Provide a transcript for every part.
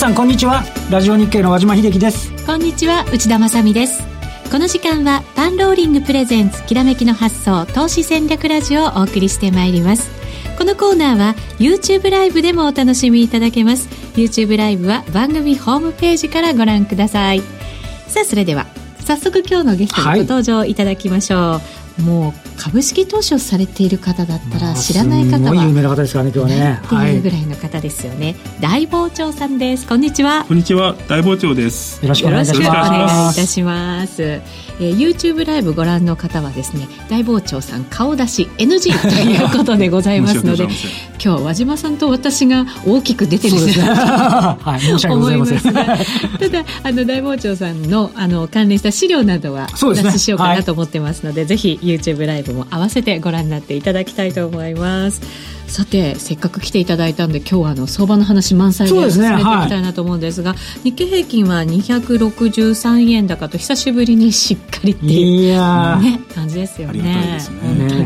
さんこんにちは。ラジオ日経の和島秀樹です。こんにちは内田まさです。この時間はパンローリングプレゼンツきらめきの発想投資戦略ラジオをお送りしてまいります。このコーナーは YouTube ライブでもお楽しみいただけます。YouTube ライブは番組ホームページからご覧ください。さあそれでは早速今日のゲストにご登場いただきましょう、はいもう株式投資をされている方だったら知らない方は、有名な方ですからね今日はね。っていうぐらいの方ですよね、はい、大傍聴さんです。こんにちは。こんにちは。大傍聴です。よろしくお願いいたしますえー、YouTube ライブご覧の方はですね大傍聴さん顔出し NG ということでございますので今日和島さんと私が大きく出てるす、ね、はい、申し訳ございません。ただあの大傍聴さんのあの関連した資料などはお出ししようかなと思ってますので、ぜひ YouTube ライブも合わせてご覧になっていただきたいと思いますさてせっかく来ていただいたんで今日はあの相場の話満載で進めていきたいなと思うんですが、すねはい、日経平均は263円高と久しぶりにしっかりっていう、ね、感じですよね。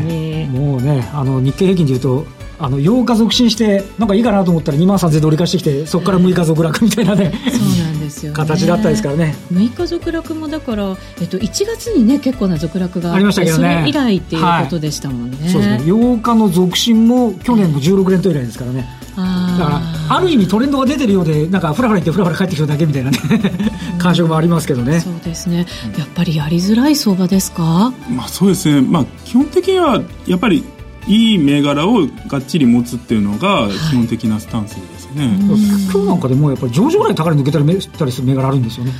ね。もうねあの日経平均でいうとあの8日続伸してなんかいいかなと思ったら2万3000で折り返してきてそこから6日続落みたいなね、そうなんですよ、ね、形だったですからね。6日続落もだから、えっと、1月にね結構な続落がありましたけどね。それ以来っていうことでしたもんね、はい、そうですね。8日の続伸も去年の16連投以来ですからね、だからある意味トレンドが出てるようでなんかふらふら行ってふらふら帰ってくるだけみたいなね。感触もありますけどね。そうですね。やっぱりやりづらい相場ですか、まあ、そうですね、まあ、基本的にはやっぱりいい銘柄をがっちり持つっていうのが基本的なスタンスで今日なんかでもやっぱり上場ぐらい高値抜けたりたりする銘柄あるんですよね。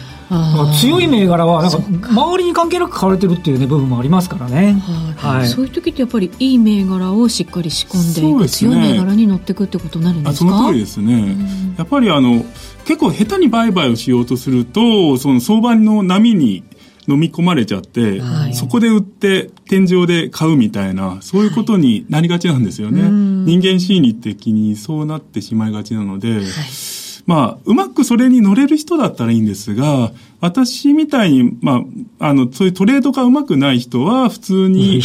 強い銘柄はなんか周りに関係なく買われてるっていう、ね、部分もありますからね、はい、はい、そういう時ってやっぱりいい銘柄をしっかり仕込んでいく、ね、強い銘柄に乗っていくってことになるんですか？その通りですね、やっぱりあの結構下手に売買をしようとするとその相場の波に飲み込まれちゃって、はい、そこで売って天井で買うみたいな、そういうことになりがちなんですよね。はい、人間心理的にそうなってしまいがちなので、はい、まあ、うまくそれに乗れる人だったらいいんですが、私みたいに、まあ、あの、そういうトレードがうまくない人は、普通に、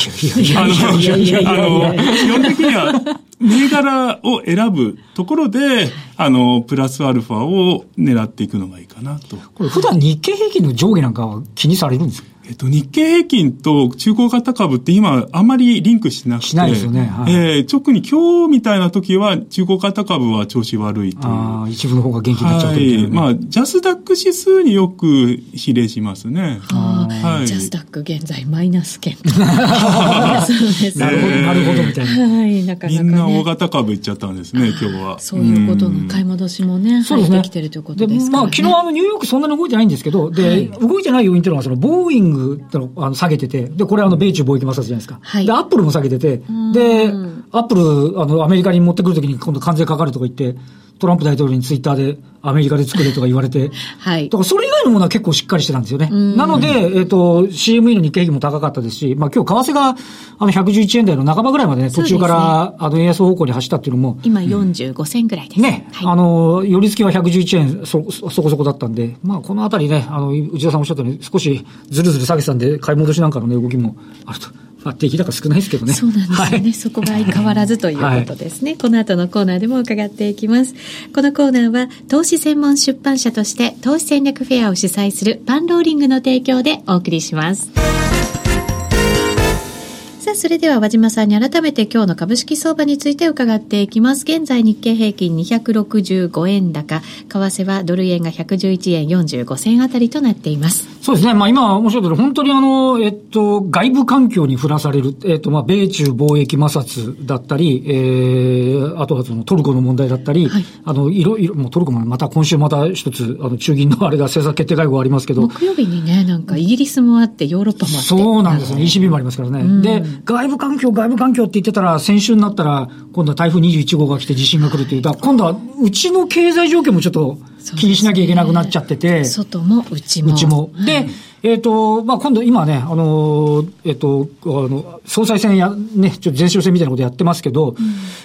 あの、あの、基本的には、銘柄を選ぶところで、あの、プラスアルファを狙っていくのがいいかなと。これ普段日経平均の上下なんかは気にされるんですか？えっと、日経平均と中古型株って今あんまりリンクしてなくて。しないですよね。はい、えー、特に今日みたいな時は中古型株は調子悪いという。ああ、一部の方が元気になっちゃうという、ね、はい。まあ、ジャスダック指数によく比例しますね。ああ、はい、ジャスダック現在マイナス圏。そうですなるほど、なるほどみたいな。はい、なかなか、ね、みんな大型株いっちゃったんですね、今日は。そういうことの買い戻しもね、入ってきてるということですか、ね、まあ、昨日あのニューヨークそんなに動いてないんですけど、で、動いてない要因っていうのは、その、ボーイングあの下げてて、で、これあの、米中貿易摩擦じゃないですか。はい、で、アップルも下げてて、で、アップル、あの、アメリカに持ってくるときに今度関税かかるとか言って、トランプ大統領にツイッターでアメリカで作れとか言われて、はい。だからそれ以外のものは結構しっかりしてたんですよね。なので、えっ、ー、と、CME の日経平均も高かったですし、まあ今日為替があの111円台の半ばぐらいまでね、途中から、ね、あの円安方向に走ったっていうのも。今45銭ぐらいです。ね。はい、あの、寄り付きは111円そ、そこそこだったんで、まあこのあたりね、あの、内田さんおっしゃったように少しずるずる下げてたんで、買い戻しなんかのね、動きもあると。まあ、出来高少ないですけどね。そうなんですよね。はい、そこが相変わらずということですね。はい、この後のコーナーでも伺っていきます。このコーナーは、投資専門出版社として、投資戦略フェアを主催するパンローリングの提供でお送りします。さあ、それでは和島さんに改めて今日の株式相場について伺っていきます。現在日経平均265円高、為替はドル円が111円45銭あたりとなっています。そうですね。まあ今おっしゃった本当にあの、えっと、外部環境に振らされる、えっと、まあ米中貿易摩擦だったり、えー、あとはそのトルコの問題だったり、はい、あの、いろいろ、もうトルコもまた今週また一つ、あの、中銀のあれが政策決定会合ありますけど。木曜日にね、なんかイギリスもあって、ヨーロッパもあって。そうなんですよね。ECB もありますからね。で、外部環境、外部環境って言ってたら、先週になったら、今度は台風21号が来て地震が来るという、だ今度はうちの経済状況もちょっと気にしなきゃいけなくなっちゃってて。外も内も。内も。で、えっ、ー、と、まあ、今度、今ね、あの、えっ、ー、と、あの、総裁選や、ね、ちょっと前哨戦みたいなことやってますけど、うん、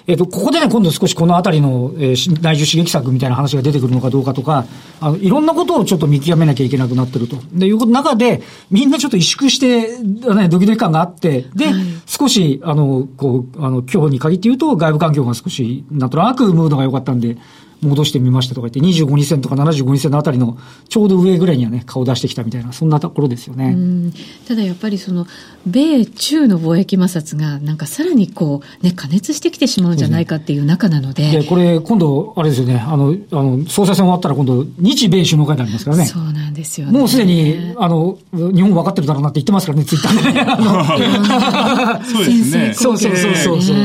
えっ、と、ここでね、今度少しこのあたりの、えー、内需刺激策みたいな話が出てくるのかどうかとか、あの、いろんなことをちょっと見極めなきゃいけなくなってると。で、いうこと中で、みんなちょっと萎縮して、ね、ドキドキ感があって、で、はい、少し、あの、こう、あの、今日に限って言うと、外部環境が少し、なんとなくムードが良かったんで、戻してみましたとか言って、25日線とか75日線のあたりのちょうど上ぐらいにはね、顔出してきたみたいな、そんなところですよね。ただやっぱりその、米中の貿易摩擦が、なんかさらにこう、ね、加熱してきてしまうんじゃないかっていう中なので。で、これ、今度、あれですよね、あの、あの、総裁選終わったら今度、日米首脳会になりますからね。そうなんですよね。もうすでに、あの、日本分かってるだろうなって言ってますからね、ツイッターでね。そうですね。そうそうそうそうそう、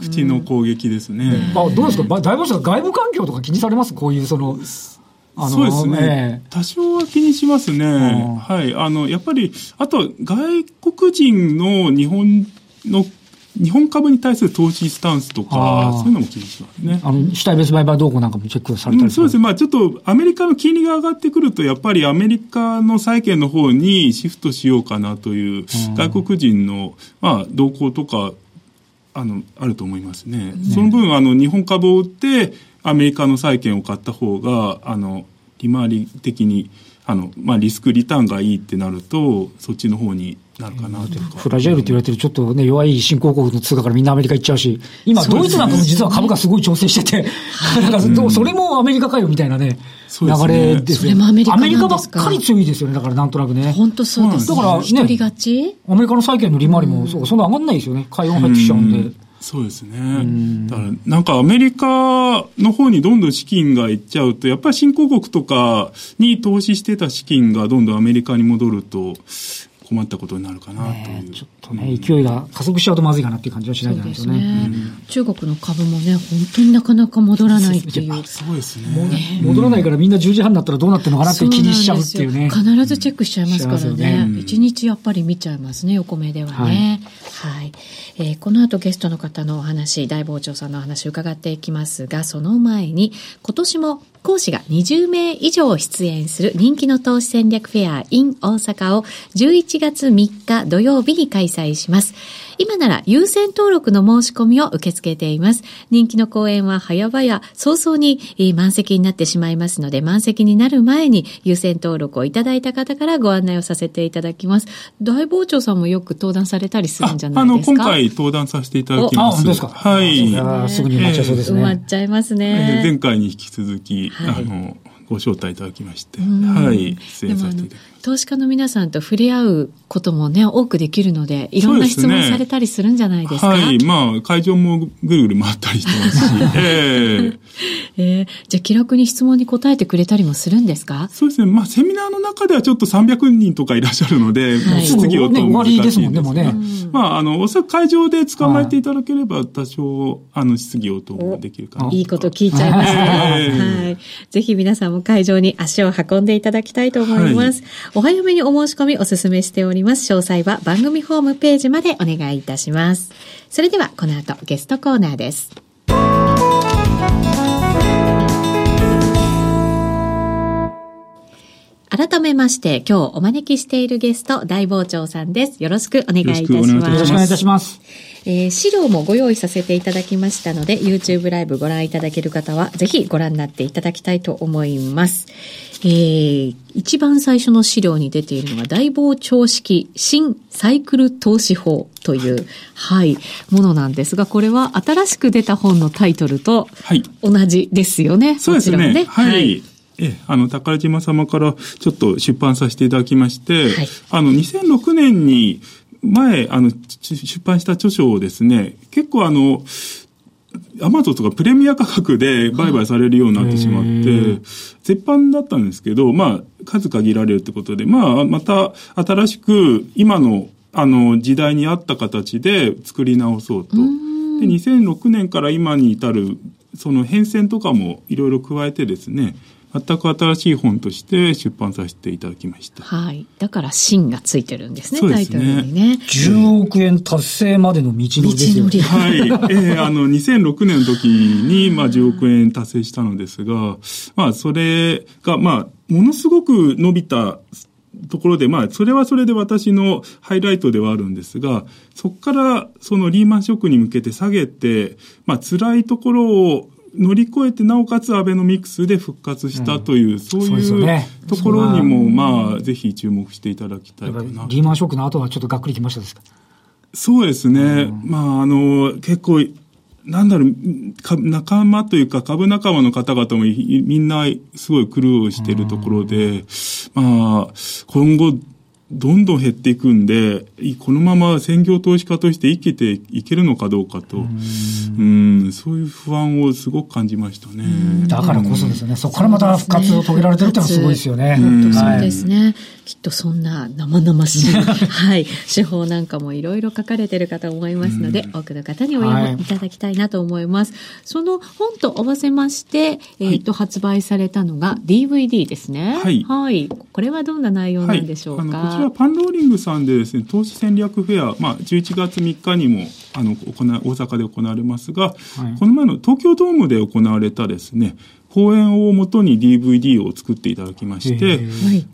口の攻撃ですね。あ、どうですか？大さん外部環境とか気にされます？こういうその、あのそうですね、えー、多少は気にしますね。はい。あの、やっぱり、あと、外国人の日本の、日本株に対する投資スタンスとか、そういうのも気にしますね。あの、主体別売買動向なんかもチェックされたり、うん、そうですね。まあちょっと、アメリカの金利が上がってくると、やっぱりアメリカの債券の方にシフトしようかなという、外国人の、まあ、動向とか、あの、あると思いますね。ねその分、あの、日本株を売って、アメリカの債券を買った方が、あの、利回り的に、あの、まあ、リスクリターンがいいってなると、そっちの方になるかなとフラジャイルって言われてるちょっとね、弱い新興国の通貨からみんなアメリカ行っちゃうし、今、ドイツなんかも実は株価すごい調整してて、なんかそれもアメリカかよみたいなね、流れですよ、ね。アメリカばっかり強いですよね、だからなんとなくね。本当そうです、ね、だからね、アメリカの債券の利回りも、そう、そんな上がんないですよね。海運入ってきちゃうんで。そうですね。だから、なんかアメリカの方にどんどん資金がいっちゃうと、やっぱり新興国とかに投資してた資金がどんどんアメリカに戻ると、困ったことになるかなという、ちょっとね、勢いが加速しちゃうとまずいかなっていう感じはしないじゃないですよね。ねうん、中国の株もね、本当になかなか戻らないっていう。そうですね。戻らないからみんな10時半になったらどうなってるのかなって気にしちゃうっていうね。必ずチェックしちゃいますからね。一、ね、日やっぱり見ちゃいますね、横目ではね。はい、はいえー、この後ゲストの方のお話、大傍聴さんのお話伺っていきますが、その前に、今年も講師が20名以上出演する人気の投資戦略フェア in 大阪を11月3日土曜日に開催します。今なら優先登録の申し込みを受け付けています。人気の講演は早々早々に満席になってしまいますので、満席になる前に優先登録をいただいた方からご案内をさせていただきます。大傍聴さんもよく登壇されたりするんじゃないですか？あの、今回登壇させていただきます。あ、本当ですか？はい。すぐに埋まっちゃいそうですね。埋まっちゃいますね。前回に引き続き、はい、あの、ご招待いただきまして、はい、出演させていただきました。投資家の皆さんと触れ合うこともね、多くできるので、いろんな質問されたりするんじゃないですか？すね、はい。まあ、会場もぐるぐる回ったりしてますし。えー、えー、じゃあ気楽に質問に答えてくれたりもするんですか？そうですね。まあ、セミナーの中ではちょっと300人とかいらっしゃるので、はい、質疑応答も難しいですもんね、もね。まあ、あの、おそらく会場で捕まえていただければ、多少、あの、質疑応答もできるかな。いいこと聞いちゃいますね。はい。ぜひ皆さんも会場に足を運んでいただきたいと思います。はい、お早めにお申し込みお勧めしております。詳細は番組ホームページまでお願いいたします。それではこの後ゲストコーナーです。改めまして、今日お招きしているゲスト、大傍聴さんです。よろしくお願いいたします。よろしくお願いいたします。えー、資料もご用意させていただきましたので、YouTube ライブご覧いただける方は、ぜひご覧になっていただきたいと思います。えー、一番最初の資料に出ているのが大膨張式新サイクル投資法という、はい、ものなんですが、これは新しく出た本のタイトルと同じですよね。はい、そうですね。ねはい、はいえ、あの、宝島様からちょっと出版させていただきまして、はい、あの、2006年に前、あの、出版した著書をですね、結構あの、アマゾンとかプレミア価格で売買されるようになってしまって、絶版だったんですけど、まあ、数限られるってことで、まあ、また新しく今の、あの、時代に合った形で作り直そうと。で、2006年から今に至る、その変遷とかもいろいろ加えてですね、全く新しい本として出版させていただきました。はい。だから芯がついてるんですね、すねタイトルにね。10億円達成までの道のりですよね。はい。えー、あの、2006年の時に、まあ、10億円達成したのですが、まあ、それが、まあ、ものすごく伸びたところで、まあ、それはそれで私のハイライトではあるんですが、そこからそのリーマンショックに向けて下げて、まあ、辛いところを乗り越えて、なおかつアベノミクスで復活したという、うん、そういうところにも、まあ、ぜひ注目していただきたいかな。リーマンショックの後はちょっとがっくりきましたですか？そうですね。うん、まあ、あの、結構、なんだろう、仲間というか株仲間の方々もみんなすごい苦労しているところで、まあ、今後どんどん減っていくんで、このまま専業投資家として生きていけるのかどうかと、うんそういう不安をすごく感じましたね。だからこそですよね。そこからまた復活を遂げられてるってのはすごいですよね。そうですね。きっとそんな生々しい、はい、手法なんかもいろいろ書かれてるかと思いますので、多くの方にお読みいただきたいなと思います。はい、その本と合わせまして、えっ、と、発売されたのが DVD ですね。はい。はい。これはどんな内容なんでしょうか、こちらパンローリングさんでですね、投資戦略フェア、まあ、11月3日にも、あの、行大阪で行われますが、はい、この前の東京ドームで行われたですね、講演をもとに DVD を作っていただきまして、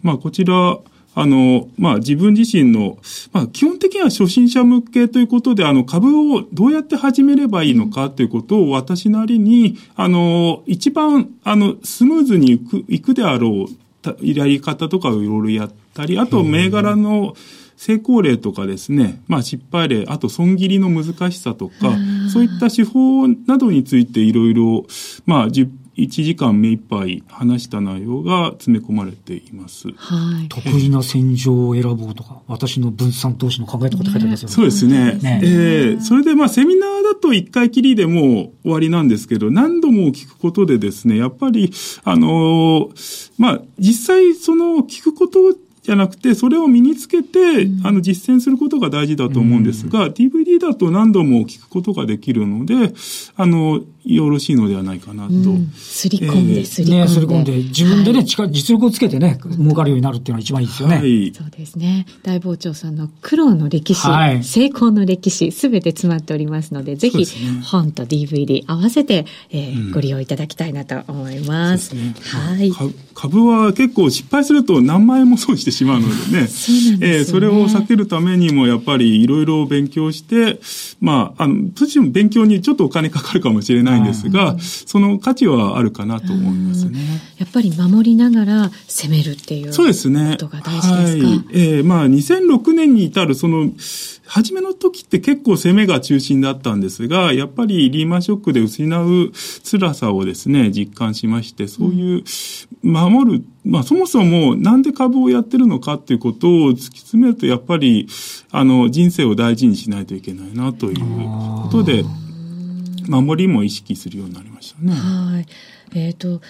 まあ、こちら、あの、まあ、自分自身の、まあ、基本的には初心者向けということで、あの、株をどうやって始めればいいのかということを私なりに、あの、一番、あの、スムーズにいく、いくであろう、やり方とかをいろいろやったり、あと、銘柄の、成功例とかですね、まあ失敗例、あと損切りの難しさとか、そういった手法などについていろいろ、まあ1時間目いっぱい話した内容が詰め込まれています。はい。得意な戦場を選ぼうとか、私の分散投資の考えとかって書いてありますよね。そうですね。ねえー、それでまあセミナーだと一回きりでも終わりなんですけど、何度も聞くことでですね、やっぱり、あのー、まあ実際その聞くことじゃなくて、それを身につけて、うん、あの、実践することが大事だと思うんですが、うん、DVD だと何度も聞くことができるので、あの、よろしいのではないかなと。す、り込んで、すり込んで。ね、すり込んで、自分でね、はい、実力をつけてね、儲かるようになるっていうのが一番いいですよね。はい。そうですね。大傍聴さんの苦労の歴史、はい、成功の歴史、すべて詰まっておりますので、ぜひ、ね、本と DVD 合わせて、えー、うん、ご利用いただきたいなと思います。すね、はい。株は結構失敗すると何万円も損してしまうのでね。そうねえー、それを避けるためにも、やっぱりいろいろ勉強して、まあ、あの、途中勉強にちょっとお金かかるかもしれないんですが、その価値はあるかなと思いますね。やっぱり守りながら攻めるっていうそうですね。ことが大事ですか？はい、えー、まあ2006年に至るその初めの時って結構攻めが中心だったんですが、やっぱりリーマンショックで失う辛さをですね、実感しまして、そういう守る、まあそもそもなんで株をやってるのかっていうことを突き詰めると、やっぱり、あの、人生を大事にしないといけないなということで、守りも意識するようになりましたね。はい。えっ、ー、と、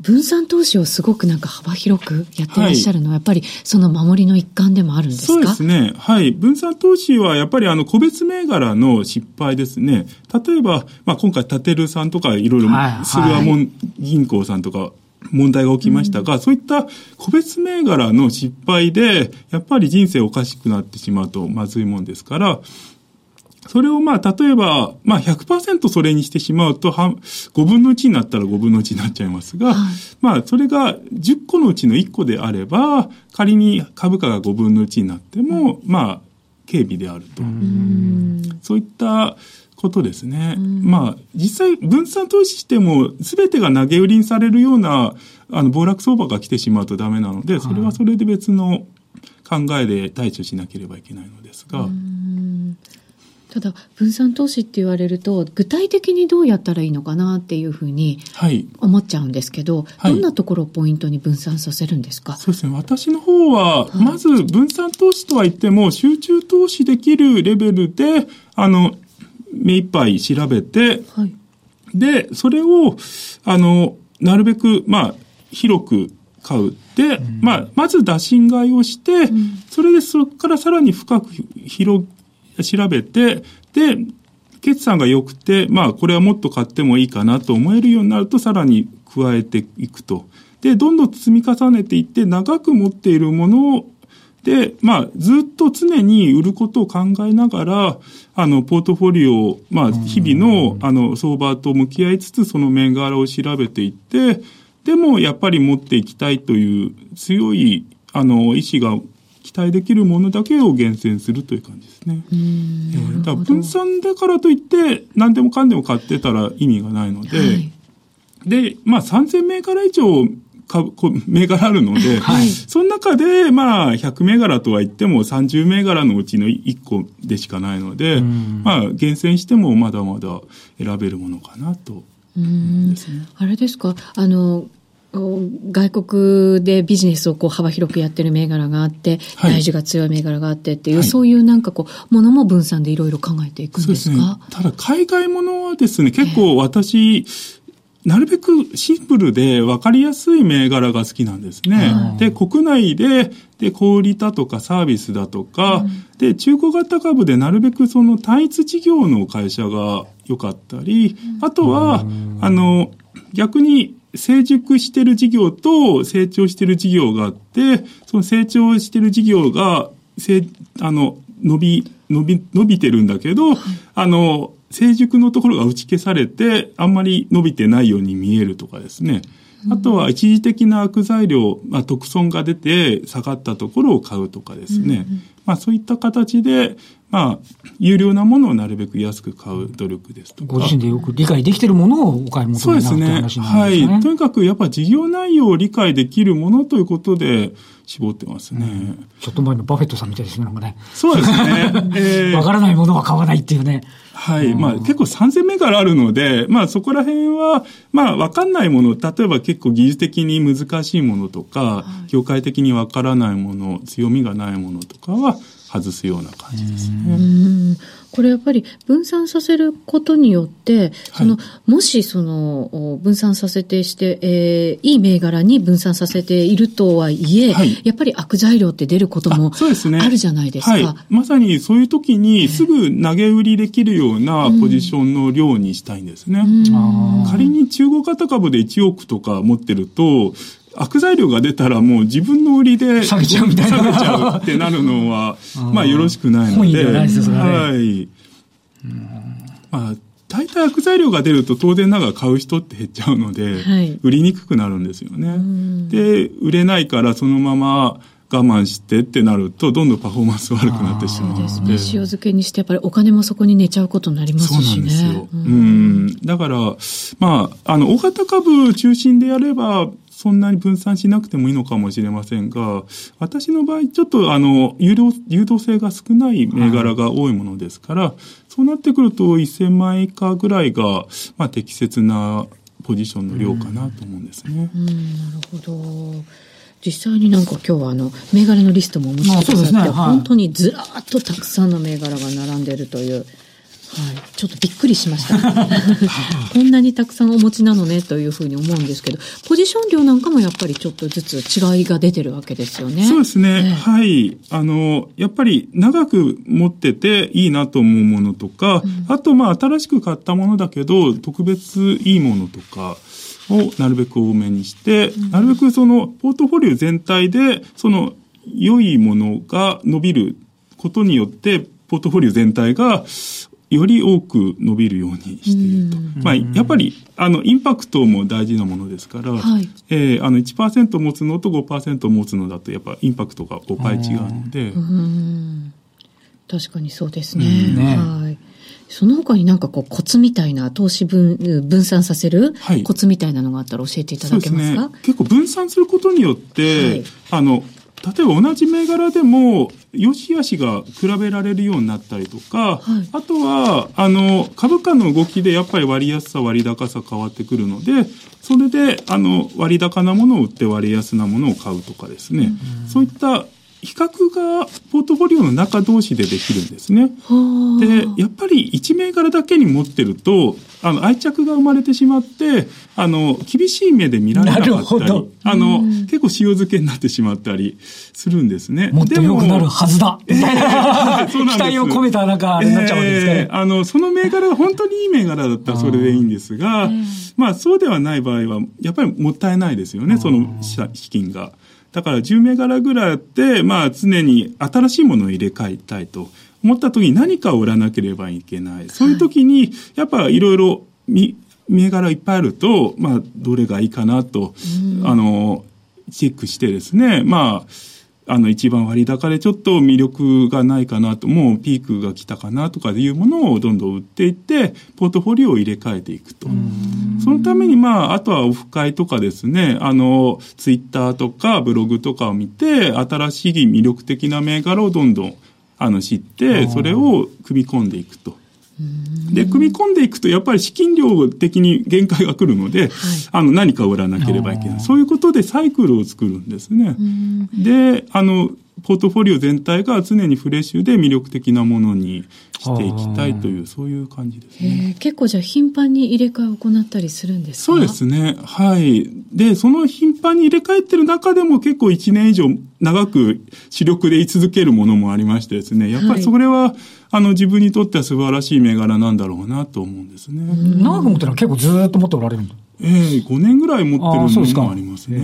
分散投資をすごくなんか幅広くやってらっしゃるのは、やっぱりその守りの一環でもあるんですか？そうですね。はい。分散投資はやっぱりあの個別銘柄の失敗ですね。例えば、まあ今回、タテルさんとかいろいろ、スルアモン銀行さんとか、問題が起きましたが、うん、そういった個別銘柄の失敗で、やっぱり人生おかしくなってしまうとまずいもんですから、それをまあ、例えば、まあ100%それにしてしまうと、5分の1になったら5分の1になっちゃいますが、はい、まあ、それが10個のうちの1個であれば、仮に株価が5分の1になっても、まあ、軽微であると。そういったことですね。まあ、実際、分散投資しても、すべてが投げ売りにされるような、あの、暴落相場が来てしまうとダメなので、それはそれで別の考えで対処しなければいけないのですが、ただ分散投資って言われると具体的にどうやったらいいのかなっていうふうに思っちゃうんですけど、はい、どんなところをポイントに分散させるんですか？そうですね。私の方は、まず分散投資とは言っても集中投資できるレベルであの目いっぱい調べて、はい、でそれをあのなるべくまあ広く買う。で、うん、まあ、まず打診買いをして、うん、それでそこからさらに深く広調べて、で、決算が良くて、まあ、これはもっと買ってもいいかなと思えるようになると、さらに加えていくと。で、どんどん積み重ねていって、長く持っているものを、で、まあ、ずっと常に売ることを考えながら、あの、ポートフォリオを、まあ、日々の、あの、相場と向き合いつつ、その銘柄を調べていって、でも、やっぱり持っていきたいという強いあの、医師が期待できるものだけを厳選するという感じですね。えー、だから分散だからといって何でもかんでも買ってたら意味がないので、はい、で、まあ3000銘柄以上株、銘柄あるので、はい、その中で、まあ、100銘柄とは言っても30銘柄のうちの1個でしかないので、まあ、厳選してもまだまだ選べるものかなと。ね、あれですか？あの外国でビジネスをこう幅広くやってる銘柄があって、はい、大事が強い銘柄があってっていう、はい、そういうなんかこう、ものも分散でいろいろ考えていくんですか、ね、ただ、海外ものはですね、結構私、えーなるべくシンプルで分かりやすい銘柄が好きなんですね。で、国内で、で、小売だとかサービスだとか、うん、で、中古型株でなるべくその単一事業の会社が良かったり、あとは、あの、逆に成熟してる事業と成長してる事業があって、その成長してる事業が、せあの、伸び、伸び、伸びてるんだけど、あの、成熟のところが打ち消されて、あんまり伸びてないように見えるとかですね。あとは一時的な悪材料、まあ、特損が出て下がったところを買うとかですね。まあそういった形で、まあ、有料なものをなるべく安く買う努力ですとか。ご自身でよく理解できているものをお買い求めになるという話なんですね。はい。とにかくやっぱ事業内容を理解できるものということで、絞ってますね、うん、ちょっと前のバフェットさんみたいですね、なんかね。そうですね。えー、わからないものは買わないっていうね。はい。まあ結構3000銘柄あるので、まあそこら辺は、まあわかんないもの、例えば結構技術的に難しいものとか、はい、業界的にわからないもの、強みがないものとかは外すような感じです。ね。これやっぱり分散させることによって、その、はい、もしその分散させてして、えー、いい銘柄に分散させているとはいえ、はい、やっぱり悪材料って出ることもあるじゃないですか。すねはい、まさにそういう時にすぐ投げ売りできるようなポジションの量にしたいんですね。うん、仮に中国型株で1億とか持ってると、悪材料が出たらもう自分の売りで下げちゃうみたいな。下げちゃうってなるのは、まあよろしくないので。でないですね。はい。まあ、大体悪材料が出ると当然ながら買う人って減っちゃうので、はい、売りにくくなるんですよね。で、売れないからそのまま我慢してってなると、どんどんパフォーマンス悪くなってしまうので。そうですね。塩漬けにして、やっぱりお金もそこに寝ちゃうことになりますしね。そうなんですよ。うん。だから、まあ、あの、大型株中心でやれば、そんなに分散しなくてもいいのかもしれませんが、私の場合、ちょっとあの、誘導、誘導性が少ない銘柄が多いものですから、はい、そうなってくると1000万円以下ぐらいが、まあ適切なポジションの量かなと思うんですね。うん、うん、なるほど。実際になんか今日はあの銘柄のリストもお持ちくて、ねはい、本当にずらっとたくさんの銘柄が並んでいるというはい、ちょっとびっくりしました。こんなにたくさんお持ちなのねというふうに思うんですけど、ポジション量なんかもやっぱりちょっとずつ違いが出てるわけですよね。そうですね。えー、はい。あの、やっぱり長く持ってていいなと思うものとか、うん、あとまあ新しく買ったものだけど、特別いいものとか、をなるべく多めにして、うん、なるべくそのポートフォリオ全体で、その良いものが伸びることによって、ポートフォリオ全体がより多く伸びるようにしていると。まあ、やっぱり、あの、インパクトも大事なものですから、はい、えー、あの、1%持つのと5%持つのだと、やっぱインパクトが5倍違うので。確かにそうですね。ね。はい。その他になんかこうコツみたいな投資分分散させるコツみたいなのがあったら教えていただけますか、ね、結構分散することによって、はい、あの例えば同じ銘柄でも、良し悪しが比べられるようになったりとか、はい、あとは、あの、株価の動きでやっぱり割安さ、割高さ変わってくるので、それで、あの、割高なものを売って割安なものを買うとかですね、うん、そういった比較がポートフォリオの中同士でできるんですね。で、やっぱり1銘柄だけに持ってると、あの、愛着が生まれてしまって、あの、厳しい目で見られなかったり、あの、結構塩漬けになってしまったりするんですね。もっと良くなるはずだみたいな、期待を込めたなんか、あれになっちゃうわけですかね。あの、その銘柄が本当にいい銘柄だったらそれでいいんですが、まあ、そうではない場合は、やっぱりもったいないですよね、その資金が。だから10銘柄ぐらいあって、まあ常に新しいものを入れ替えたいと思った時に何かを売らなければいけない。そういう時に、やっぱいろいろ銘柄いっぱいあると、まあどれがいいかなと、あの、チェックしてですね、まあ、あの、一番割高でちょっと魅力がないかなと、もうピークが来たかなとかいうものをどんどん売っていって、ポートフォリオを入れ替えていくと。そのために、まあ、あとはオフ会とかですね、あの、ツイッターとかブログとかを見て、新しい魅力的な銘柄をどんどん、あの、知って、それを組み込んでいくと。で、組み込んでいくと、やっぱり資金量的に限界が来るので、はい、あの、何か売らなければいけない。そういうことでサイクルを作るんですね。で、あの、ポートフォリオ全体が常にフレッシュで魅力的なものにしていきたいという、そういう感じですね。結構じゃあ頻繁に入れ替えを行ったりするんですか？そうですね。はい。で、その頻繁に入れ替えてる中でも結構1年以上長く主力で居続けるものもありましてですね、やっぱりそれは、はいあの、自分にとっては素晴らしい銘柄なんだろうなと思うんですね。長く持ってるのは結構ずっと持っておられるんだええー、5年ぐらい持ってるのもありますね。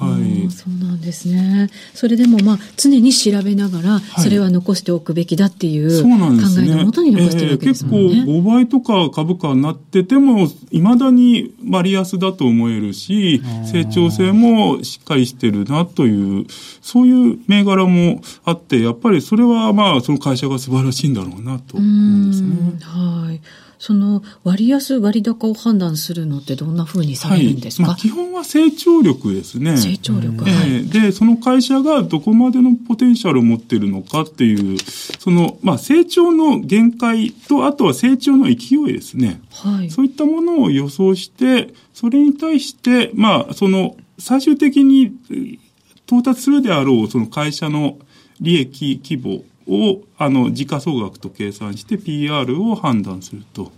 はい。そうなんですね。それでもまあ、常に調べながら、それは残しておくべきだっていう考えのもとに残してるわけですもんね。結構5倍とか株価になってても、いまだに割安だと思えるし、成長性もしっかりしてるなという、そういう銘柄もあって、やっぱりそれはまあ、その会社が素晴らしいんだろうなと思うんですね。はい。その割安割高を判断するのってどんなふうにされるんですか、はいまあ、基本は成長力ですね。成長力、えー、で、その会社がどこまでのポテンシャルを持っているのかっていう、その、まあ、成長の限界と、あとは成長の勢いですね。はい。そういったものを予想して、それに対して、まあ、その、最終的に到達するであろう、その会社の利益規模を、あの、時価総額と計算して PR を判断すると。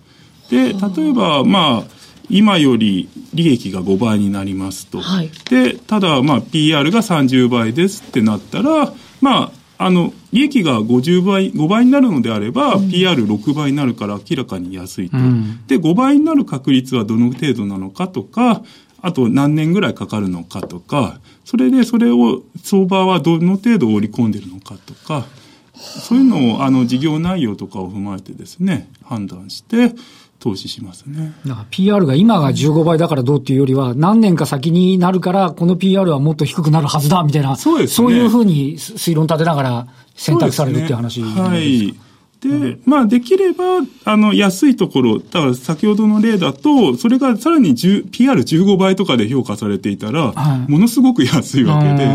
で、例えば、まあ、今より利益が5倍になりますと。はい、で、ただ、まあ、PR が30倍ですってなったら、まあ、あの、利益が50倍、5倍になるのであれば、うん、PR6 倍になるから明らかに安いと、うん。で、5倍になる確率はどの程度なのかとか、あと何年ぐらいかかるのかとか、それでそれを相場はどの程度織り込んでるのかとか、そういうのを、あの、事業内容とかを踏まえてですね、判断して、投資しますね。PR が今が15倍だからどうっていうよりは、何年か先になるから、この PR はもっと低くなるはずだ、みたいな。そうですね。そういうふうに推論立てながら選択されるっていう話、ね、はい。で、うん、まあ、できれば、あの、安いところ、だから先ほどの例だと、それがさらに PR15 倍とかで評価されていたら、はい、ものすごく安いわけで、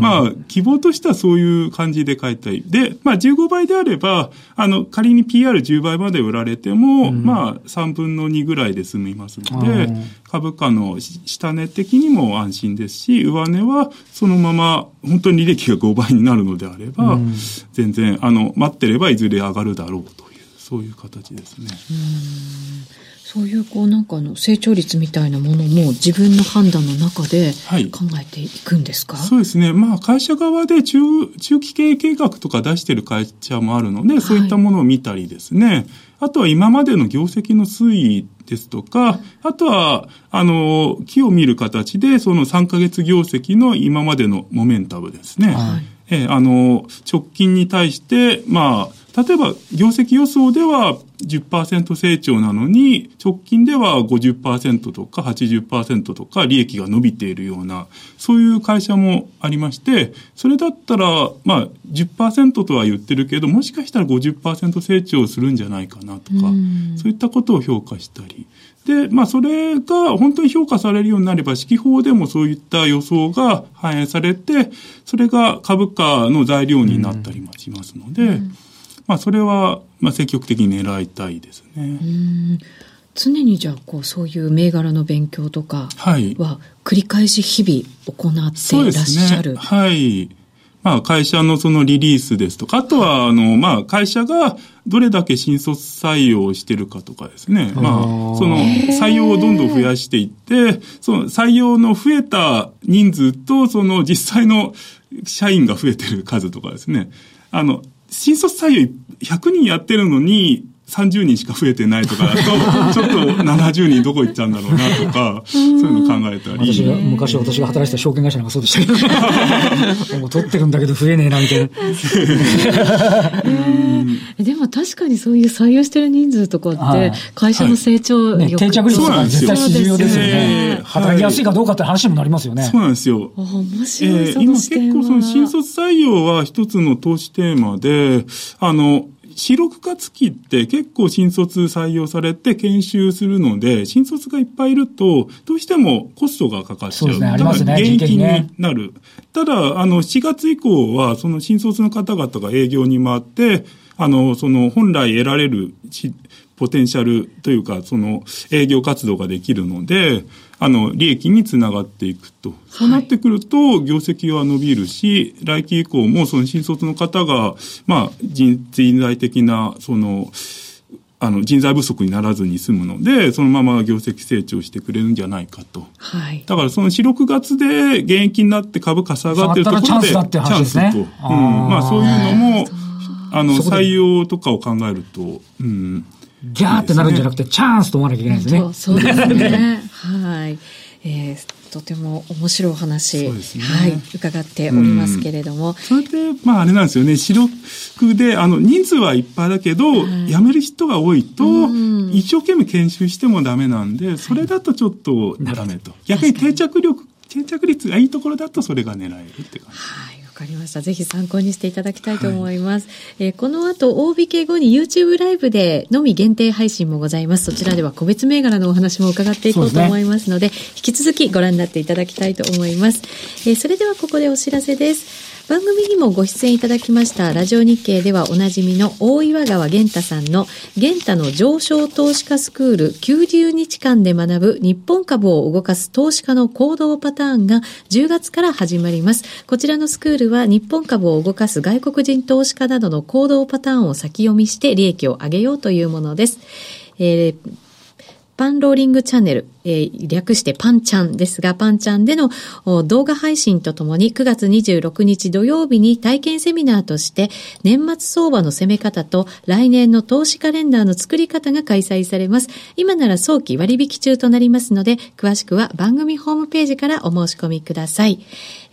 まあ、希望としてはそういう感じで買いたい。で、まあ、15倍であれば、あの、仮に PR10 倍まで売られても、うん、まあ、3分の2ぐらいで済みますので、株価の下値的にも安心ですし、上値はそのまま本当に利益が5倍になるのであれば、うん、全然、あの、待ってればいずれ上がるだろうという、そういう形ですね。そういうこうなんかの成長率みたいなものも自分の判断の中で考えていくんですか、はい、そうですね。まあ会社側で中中期経営計画とか出してる会社もあるので、そういったものを見たりですね。はい、あとは今までの業績の推移ですとか、あとは、あの、木を見る形で、その3ヶ月業績の今までのモメンタムですね。はい、えあの、直近に対して、まあ、例えば、業績予想では10%成長なのに、直近では50%とか80%とか利益が伸びているような、そういう会社もありまして、それだったら、まあ10%とは言ってるけど、もしかしたら50%成長するんじゃないかなとか、そういったことを評価したり。で、まあそれが本当に評価されるようになれば、指揮法でもそういった予想が反映されて、それが株価の材料になったりもしますので、うんまあ、それは、まあ、積極的に狙いたいですね。常にじゃあこうそういう銘柄の勉強とかは繰り返し日々行っていらっしゃる。ね、はい。まあ会社のそのリリースですとか、あとはあのまあ会社がどれだけ新卒採用してるかとかですね。まあその採用をどんどん増やしていって、その採用の増えた人数とその実際の社員が増えてる数とかですね。あの新卒採用100人やってるのに、30人しか増えてないとかだと、ちょっと70人どこ行っちゃうんだろうなとか、そういうの考えたり。私が、昔私が働いてた証券会社なんかそうでしたけど、もう取ってるんだけど増えねえな、みたいな。でも確かにそういう採用してる人数とかって、会社の成長力、ね、定着率が絶対重要ですよね。働きやすいかどうかって話にもなりますよね。そうなんですよ。面白い、えー、今結構その新卒採用は一つの投資テーマで、あの、四六月期って結構新卒採用されて研修するので、新卒がいっぱいいると、どうしてもコストがかかっちゃう。そうですね、ありますね。現役になる。ただ、あの、4月以降は、その新卒の方々が営業に回って、あの、その本来得られるポテンシャルというか、その営業活動ができるので、あの、利益につながっていくと。そうなってくると、業績は伸びるし、来期以降もその新卒の方が、まあ、人材的な、その、あの、人材不足にならずに済むので、そのまま業績成長してくれるんじゃないかと。はい。だからその4、6月で現役になって株価下がってるところで、チャンスだって話ですね。チャンスと。うん。まあそういうのも、あの、採用とかを考えると、うん。ギャーってなるんじゃなくて、チャンスと思わなきゃいけないですね。そうですね。はい。えー、とても面白い話、ね、はい、伺っておりますけれども。それで、まああれなんですよね、四六で、あの、人数はいっぱいだけど、はい、辞める人が多いと、一生懸命研修してもダメなんで、それだとちょっとダメと。逆に定着力、定着率がいいところだとそれが狙えるって感じ。はいかりました。ぜひ参考にしていただきたいと思います。はい、えー、この後、OBK 後に YouTube ライブでのみ限定配信もございます。そちらでは個別銘柄のお話も伺っていこうと思いますので、でね、引き続きご覧になっていただきたいと思います。えー、それではここでお知らせです。番組にもご出演いただきましたラジオ日経ではおなじみの大岩川源太さんの源太の上昇投資家スクール90日間で学ぶ日本株を動かす投資家の行動パターンが10月から始まります。こちらのスクールは日本株を動かす外国人投資家などの行動パターンを先読みして利益を上げようというものです。えーパンローリングチャンネル、えー、略してパンチャンですが、パンチャンでの動画配信とともに9月26日土曜日に体験セミナーとして年末相場の攻め方と来年の投資カレンダーの作り方が開催されます。今なら早期割引中となりますので、詳しくは番組ホームページからお申し込みください。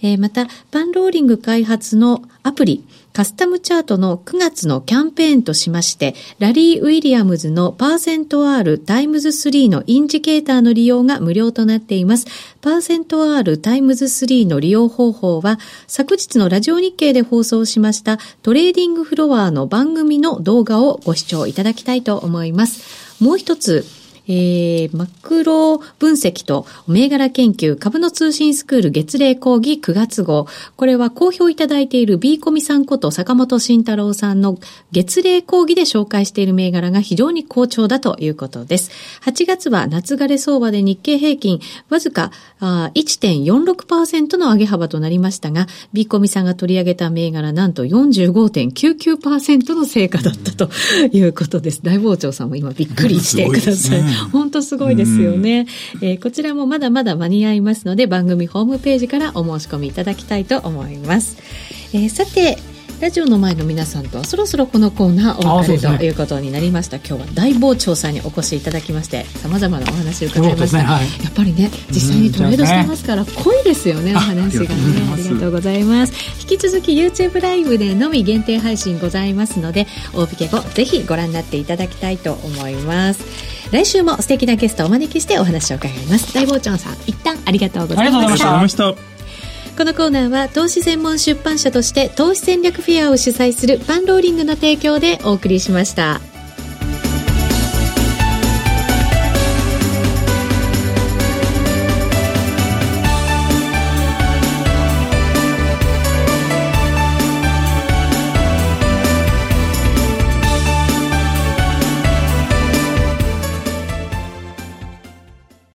えー、また、パンローリング開発のアプリ、カスタムチャートの9月のキャンペーンとしまして、ラリー・ウィリアムズのパーセント R タイムズ3のインジケーターの利用が無料となっています。パーセント R タイムズ3の利用方法は、昨日のラジオ日経で放送しましたトレーディングフロアの番組の動画をご視聴いただきたいと思います。もう一つ、えー、マクロ分析と銘柄研究株の通信スクール月例講義9月号。これは好評いただいている B コミさんこと坂本慎太郎さんの月例講義で紹介している銘柄が非常に好調だということです。8月は夏枯れ相場で日経平均わずか1.46%の上げ幅となりましたが、B コミさんが取り上げた銘柄なんと45.99%の成果だったということです。大傍聴さんも今びっくりしてください。本当すごいですよね、えー、こちらもまだまだ間に合いますので番組ホームページからお申し込みいただきたいと思います、えー、さてラジオの前の皆さんとはそろそろこのコーナーお別れということになりました、ね、今日は大傍聴さんにお越しいただきましてさまざまなお話を伺いました、ねはい、やっぱりね実際にトレードしてますから濃いですよね、お話がねありがとうございます。引き続き YouTube ライブでのみ限定配信ございますので大引け後ぜひご覧になっていただきたいと思います。来週も素敵なゲストをお招きしてお話を伺います。大坊ちゃんさん一旦ありがとうございましたこのコーナーは投資専門出版社として投資戦略フェアを主催するパンローリングの提供でお送りしました。